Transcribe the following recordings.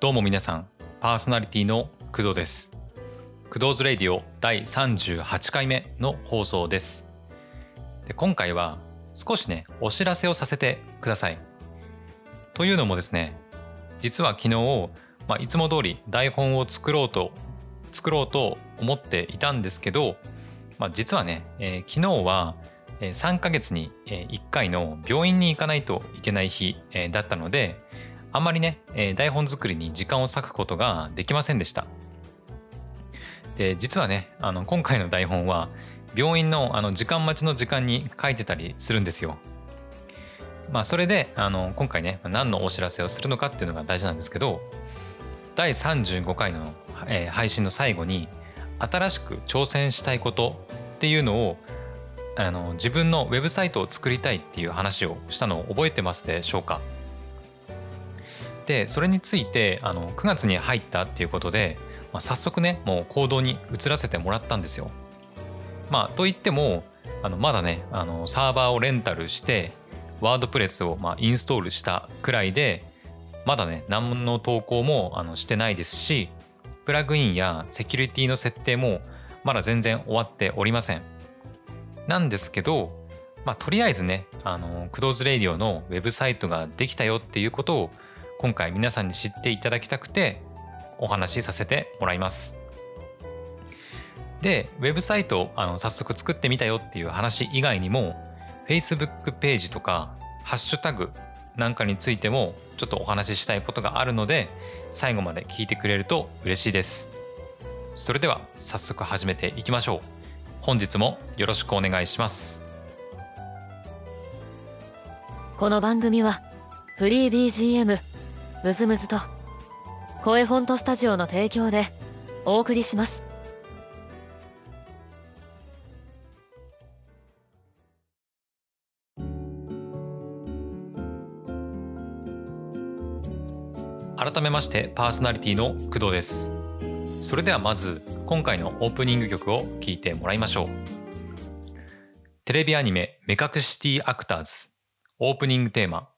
どうも皆さんパーソナリティの工藤です。工藤ズレディオ第38回目の放送です。で今回は少しねお知らせをさせてください。というのもですね実は昨日、まあ、いつも通り台本を作ろうと作ろうと思っていたんですけど、まあ、実はね、えー、昨日は3ヶ月に1回の病院に行かないといけない日だったのであんまりね、えー、台本作りに時間を割くことができませんでした。で実はねあの今回の台本は病院のあの時間待ちの時間に書いてたりするんですよ。まあそれであの今回ね何のお知らせをするのかっていうのが大事なんですけど第35回の、えー、配信の最後に新しく挑戦したいことっていうのをあの自分のウェブサイトを作りたいっていう話をしたのを覚えてますでしょうか？でそれについてあの9月に入ったっていうことで、まあ、早速ねもう行動に移らせてもらったんですよ。まあといってもあのまだねあのサーバーをレンタルしてワードプレスをまあインストールしたくらいでまだね何の投稿もあのしてないですしプラグインやセキュリティの設定もまだ全然終わっておりません。なんですけど、まあ、とりあえずね、あの、クドーズレイディオのウェブサイトができたよっていうことを今回皆さんに知っていただきたくてお話しさせてもらいます。で、ウェブサイトをあの早速作ってみたよっていう話以外にも Facebook ページとかハッシュタグなんかについてもちょっとお話ししたいことがあるので最後まで聞いてくれると嬉しいです。それでは早速始めていきましょう。本日もよろしくお願いします。この番組はフリー BGM ムズムズと声フォントスタジオの提供でお送りします。改めましてパーソナリティの工藤です。それではまず今回のオープニング曲を聴いてもらいましょう。テレビアニメ目隠しティアクターズオープニングテーマ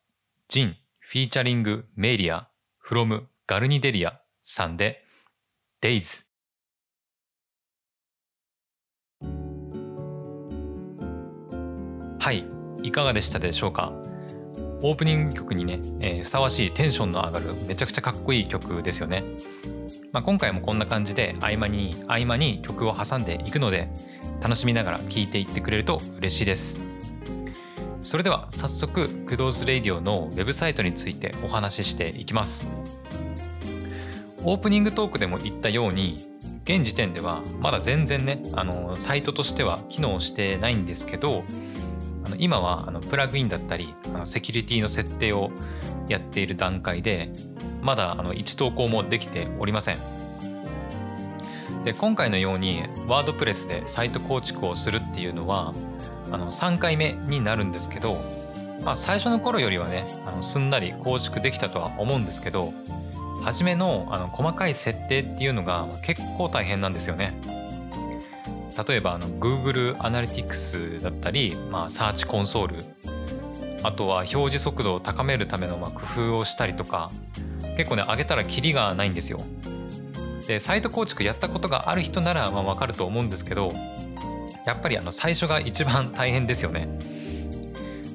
ジンフィーチャリングメイリア from ガルニデリアさんで Days. はいいかがでしたでしょうか？オープニング曲にね、えー、ふさわしいテンションの上がるめちゃくちゃかっこいい曲ですよね、まあ、今回もこんな感じで合間に合間に曲を挟んでいくので楽しみながら聴いていってくれると嬉しいです。それでは早速クドーズレイディオのウェブサイトについてお話ししていきます。オープニングトークでも言ったように現時点ではまだ全然ねあのサイトとしては機能してないんですけどあの今はあのプラグインだったりあのセキュリティの設定をやっている段階でまだあの1投稿もできておりません。で今回のようにワードプレスでサイト構築をするっていうのはあの3回目になるんですけど、まあ、最初の頃よりはねあのすんなり構築できたとは思うんですけど初めのあの細かい設定っていうのが結構大変なんですよね。例えばあの Google アナリティクスだったり、まあ、サーチコンソールあとは表示速度を高めるためのま工夫をしたりとか結構ね上げたらキリがないんですよ。でサイト構築やったことがある人ならまあ分かると思うんですけどやっぱりあの最初が一番大変ですよね。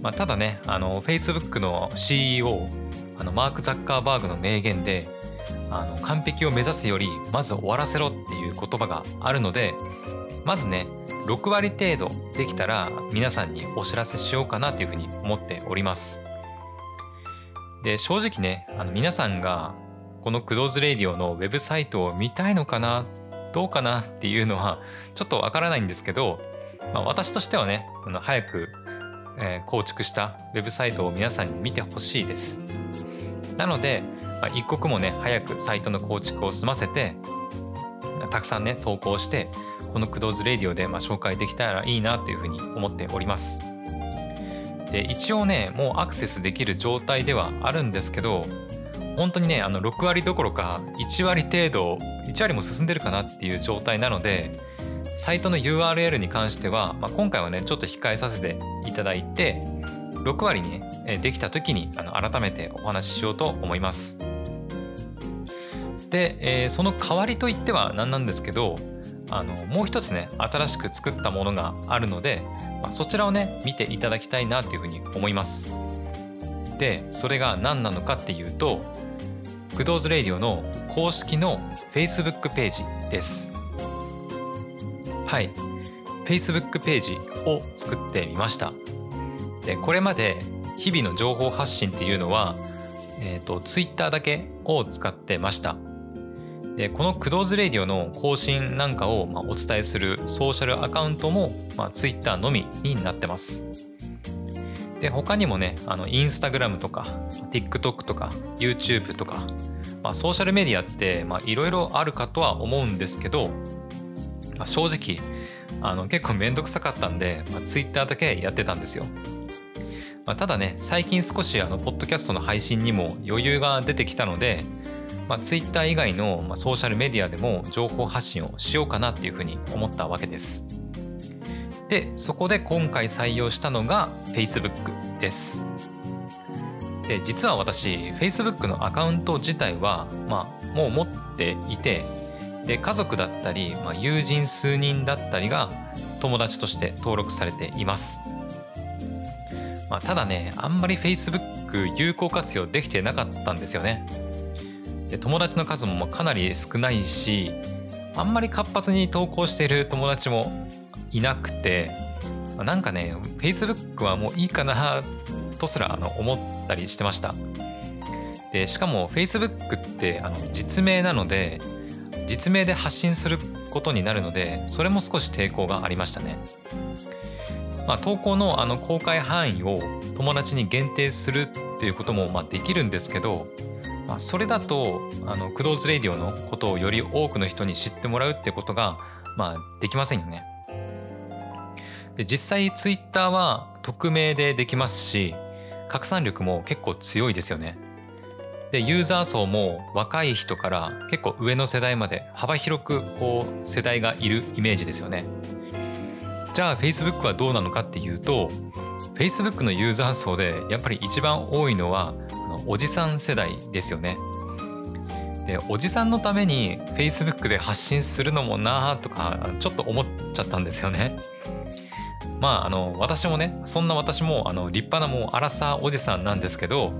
まあ、ただねあの Facebook の CEO あのマーク・ザッカーバーグの名言であの完璧を目指すよりまず終わらせろっていう言葉があるのでまずね6割程度できたら皆さんにお知らせしようかなというふうに思っております。で正直ねあの皆さんがこのクドーズレイディオのウェブサイトを見たいのかなどうかなっていうのはちょっとわからないんですけど、まあ、私としてはねあの早く、え、構築したウェブサイトを皆さんに見てほしいです。なので、まあ、一刻もね早くサイトの構築を済ませてたくさんね投稿してこのクドーズレディオでまあ紹介できたらいいなというふうに思っております。で一応ねもうアクセスできる状態ではあるんですけど本当にねあの6割どころか1割程度1割も進んでるかなっていう状態なのでサイトの URL に関しては、まあ、今回はねちょっと控えさせていただいて6割に、ね、できた時にあの改めてお話ししようと思います。で、えー、その代わりといっては何なんですけどあのもう一つね新しく作ったものがあるので、まあ、そちらをね見ていただきたいなというふうに思いますでそれが何なのかっていうとグドーズレディオの公式の Facebook ページです。はい。Facebook ページを作ってみました。でこれまで日々の情報発信っていうのは、えーと、Twitter だけを使ってました。でこのクドーズレディオの更新なんかを、まあ、お伝えするソーシャルアカウントも、まあ、Twitter のみになってます。で他にもねあのインスタグラムとか TikTok とか YouTube とか、まあ、ソーシャルメディアっていろいろあるかとは思うんですけど、まあ、正直あの結構めんどくさかったんで、まあ、Twitter だけやってたんですよまあ、ただね最近少しあのポッドキャストの配信にも余裕が出てきたので、まあ、Twitter 以外の、ソーシャルメディアでも情報発信をしようかなっていうふうに思ったわけです。でそこで今回採用したのが Facebook です。で実は私 Facebook のアカウント自体は、まあ、もう持っていてで家族だったり、まあ、友人数人だったりが友達として登録されています。まあ、ただねあんまり Facebook 有効活用できてなかったんですよねで友達の数もかなり少ないしあんまり活発に投稿している友達もいなくてなんかね Facebook はもういいかなとすらあの思ったりしてましたでしかも Facebook ってあの実名なので実名で発信することになるのでそれも少し抵抗がありましたねまあ、投稿のあの公開範囲を友達に限定するっていうこともまあできるんですけど、まあ、それだとあのクドーズレディオのことをより多くの人に知ってもらうってことがまあできませんよね。で実際ツイッターは匿名でできますし拡散力も結構強いですよね。でユーザー層も若い人から結構上の世代まで幅広くこう世代がいるイメージですよね。じゃあ Facebook はどうなのかっていうと Facebook のユーザー層でやっぱり一番多いのはおじさん世代ですよね。でおじさんのために Facebook で発信するのもなあとかちょっと思っちゃったんですよね。まああの私もねそんな私もあの立派なもうアラサーおじさんなんですけど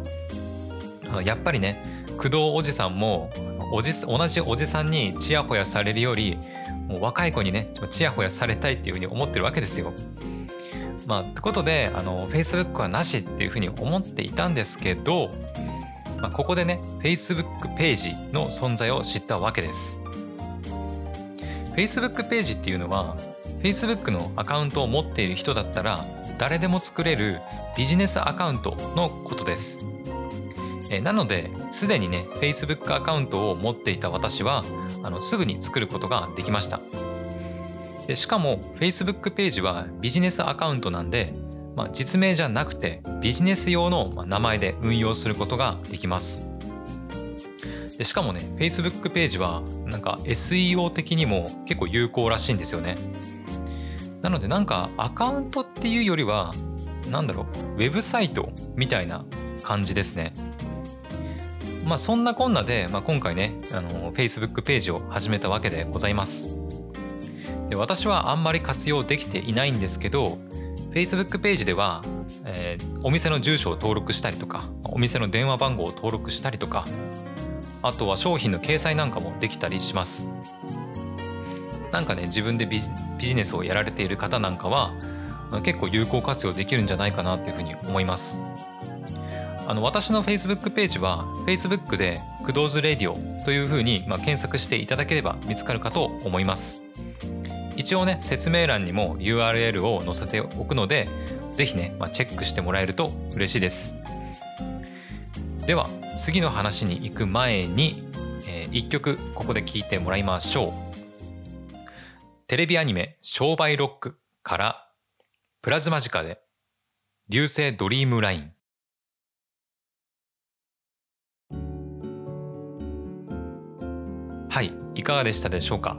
やっぱりね工藤おじさんもおじ同じおじさんにちやほやされるよりもう若い子にねちやほやされたいっていうふうに思ってるわけですよ。まあってことであの Facebook はなしっていうふうに思っていたんですけど、まあ、ここでね Facebook ページの存在を知ったわけです。Facebook ページっていうのは Facebook のアカウントを持っている人だったら誰でも作れるビジネスアカウントのことです。えなのですでにね Facebook アカウントを持っていた私はあのすぐに作ることができました。でしかも Facebook ページはビジネスアカウントなんで、まあ、実名じゃなくてビジネス用の名前で運用することができます。でしかもね Facebook ページはなんか SEO 的にも結構有効らしいんですよね。なのでなんかアカウントっていうよりはなんだろうウェブサイトみたいな感じですね。まあそんなこんなで、まあ、今回ねあの Facebook ページを始めたわけでございます。で私はあんまり活用できていないんですけど Facebook ページでは、えー、お店の住所を登録したりとかお店の電話番号を登録したりとかあとは商品の掲載なんかもできたりします。なんかね自分でビジネスをやられている方なんかは結構有効活用できるんじゃないかなというふうに思います。あの私の Facebook ページは Facebook で「クドーズレディオ」というふうに、まあ、検索していただければ見つかるかと思います。一応ね説明欄にも URL を載せておくので是非ね、まあ、チェックしてもらえると嬉しいです。では次の話に行く前に、えー、1曲ここで聴いてもらいましょう。テレビアニメ「商売ロック」からプラズマジカで「流星ドリームライン」はいいかがでしたでしょうか？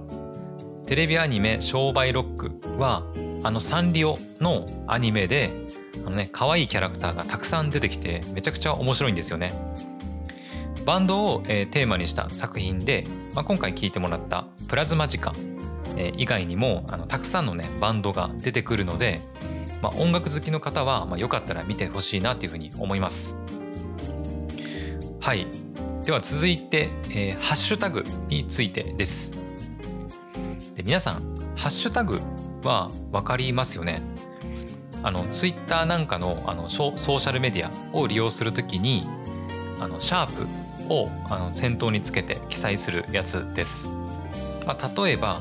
テレビアニメ「商売ロック」はあのサンリオのアニメであのね可愛いキャラクターがたくさん出てきてめちゃくちゃ面白いんですよね。バンドを、えー、テーマにした作品で、まあ、今回聴いてもらった「プラズマ時間」え、以外にもあのたくさんのねバンドが出てくるので、まあ、音楽好きの方は、まあ、よかったら見てほしいなというふうに思います。はいでは続いて、えー、ハッシュタグについてです。で皆さんハッシュタグは分かりますよね？あのツイッターなんかのあのソーシャルメディアを利用するときにあのシャープをあの先頭につけて記載するやつです。まあ、例えば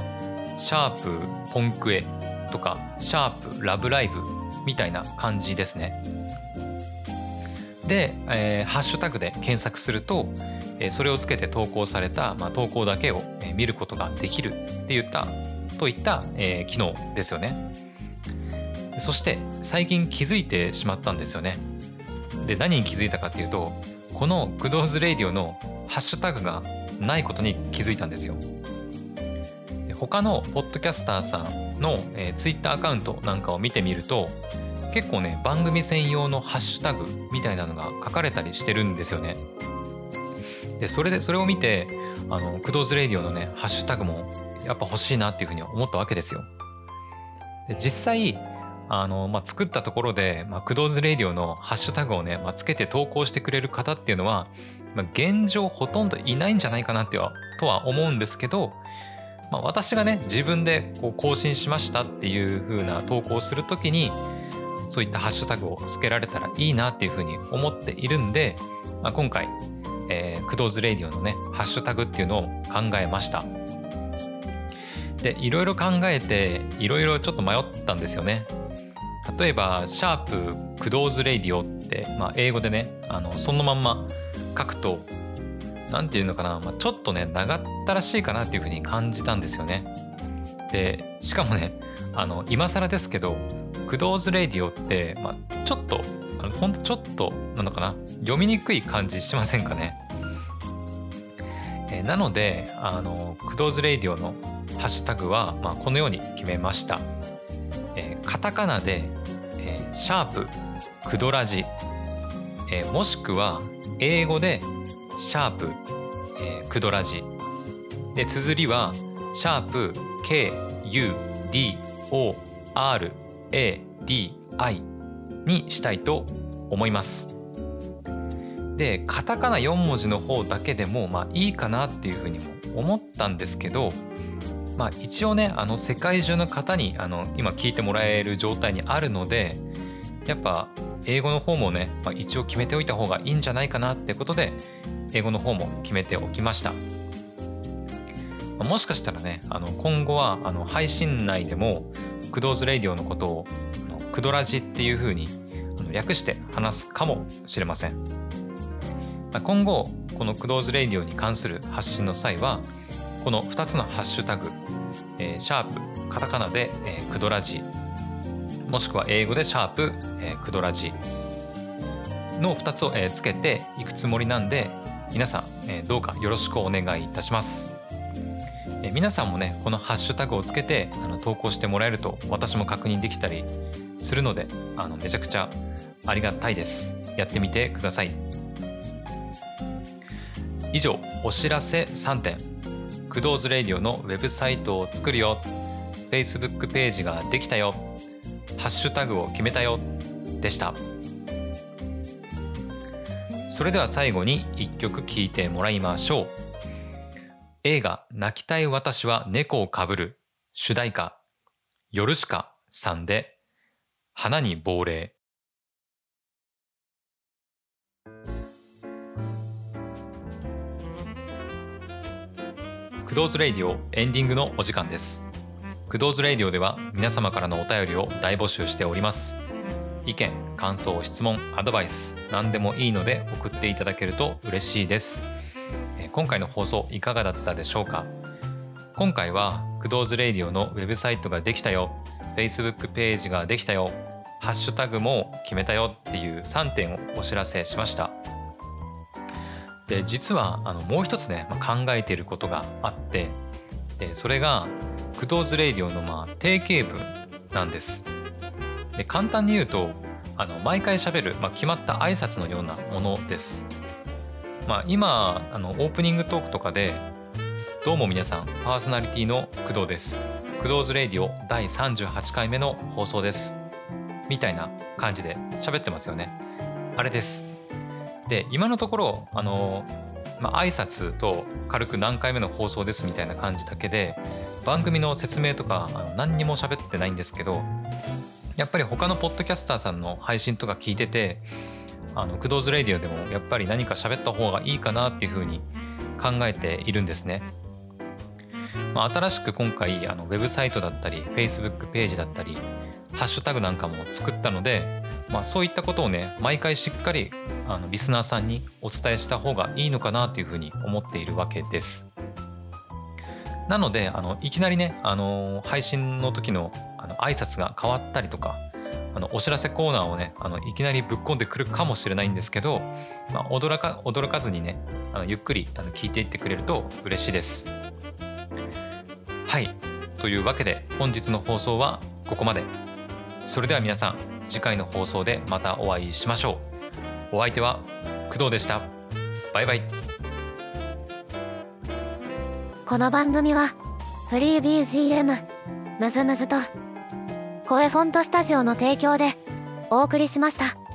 シャープポンクエとかシャープラブライブみたいな感じですね。で、えー、ハッシュタグで検索すると、えー、それをつけて投稿された、まあ、投稿だけを見ることができるっていったといった、えー、機能ですよね。そして最近気づいてしまったんですよね。で何に気づいたかっていうとこの「クドーズレディオ」のハッシュタグがないことに気づいたんですよ。他のポッドキャスターさんの、えー、ツイッターアカウントなんかを見てみると結構ね番組専用のハッシュタグみたいなのが書かれたりしてるんですよね。でそれでそれを見てあのクドーズレディオのねハッシュタグもやっぱ欲しいなっていうふうに思ったわけですよ。で実際あの、まあ、作ったところで、まあ、クドーズレディオのハッシュタグをね、まあ、つけて投稿してくれる方っていうのは、まあ、現状ほとんどいないんじゃないかなってはとは思うんですけど、まあ、私がね自分でこう更新しましたっていう風な投稿をする時にそういったハッシュタグをつけられたらいいなっていう風に思っているんで、まあ、今回、えー、クドーズレディオのねハッシュタグっていうのを考えました。でいろいろ考えていろいろちょっと迷ったんですよね。例えば「シャープクドーズレディオ」って、まあ、英語でねあのそのまんま書くと何て言うのかな、まあ、ちょっとね長ったらしいかなっていうふうに感じたんですよね。でしかもねあの今更ですけど「クドーズレディオ」って、まあ、ちょっとあのほんとちょっとなのかな読みにくい感じしませんかね。えなのであの「クドーズレディオ」のハッシュタグは、まあ、このように決めました。えー、カタカナでえシャープクドラジ、えー、もしくは英語でシャープ、えー、クドラジで綴りはシャープ KUDORADI にしたいと思います。でカタカナ4文字の方だけでもまあいいかなっていうふうにも思ったんですけどまあ一応ねあの世界中の方にあの今聞いてもらえる状態にあるのでやっぱ英語の方もね、まあ、一応決めておいた方がいいんじゃないかなってことで英語の方も決めておきました。もしかしたらねあの今後はあの配信内でもクドーズレイディオのことをクドラジっていう風に略して話すかもしれません。今後このクドーズレディオに関する発信の際はこの2つのハッシュタグ、えー、シャープカタカナで、えー、クドラジもしくは英語でシャープ、えー、クドラジの2つを、えー、つけていくつもりなんで皆さん、えー、どうかよろしくお願いいたします。えー、皆さんもねこのハッシュタグをつけてあの投稿してもらえると私も確認できたりするのであのめちゃくちゃありがたいです。やってみてください。以上お知らせ3点クドーズレディオのウェブサイトを作るよ Facebook ページができたよハッシュタグを決めたよでしたそれでは最後に一曲聴いてもらいましょう。映画泣きたい私は猫をかぶる主題歌ヨルシカさんで花に亡霊。クドーズレイディオエンディングのお時間です。クドーズレイディオでは皆様からのお便りを大募集しております。意見感想質問アドバイス何でもいいので送っていただけると嬉しいです。今回の放送いかがだったでしょうか？今回はクドーズレイディオのウェブサイトができたよ。Facebook ページができたよ。ハッシュタグも決めたよっていう3点をお知らせしました。で実はあのもう一つね、まあ、考えていることがあってでそれがクドーズレイディオのまあ定型文なんです。で簡単に言うとあの毎回しゃべる、まあ、決まった挨拶のようなものです。まあ、今あのオープニングトークとかで「どうも皆さんパーソナリティの工藤です」「工藤ズレディオ第38回目の放送です」みたいな感じで喋ってますよね。あれです。で今のところあのまあ挨拶と軽く何回目の放送ですみたいな感じだけで番組の説明とかあの何にも喋ってないんですけどやっぱり他のポッドキャスターさんの配信とか聞いててあのクドーズレディオでもやっぱり何か喋った方がいいかなっていうふうに考えているんですね。まあ、新しく今回あのウェブサイトだったり Facebook ページだったりハッシュタグなんかも作ったので、まあ、そういったことをね毎回しっかりあのリスナーさんにお伝えした方がいいのかなというふうに思っているわけです。なのであのいきなりね、あの配信の時のあの挨拶が変わったりとかあのお知らせコーナーをねあのいきなりぶっ込んでくるかもしれないんですけど、まあ、驚か驚かずにねあのゆっくりあの聞いていってくれると嬉しいです。はいというわけで本日の放送はここまで。それでは皆さん次回の放送でまたお会いしましょう。お相手は工藤でした。バイバイ。この番組はフリー BGM むずむずと声フォントスタジオの提供でお送りしました。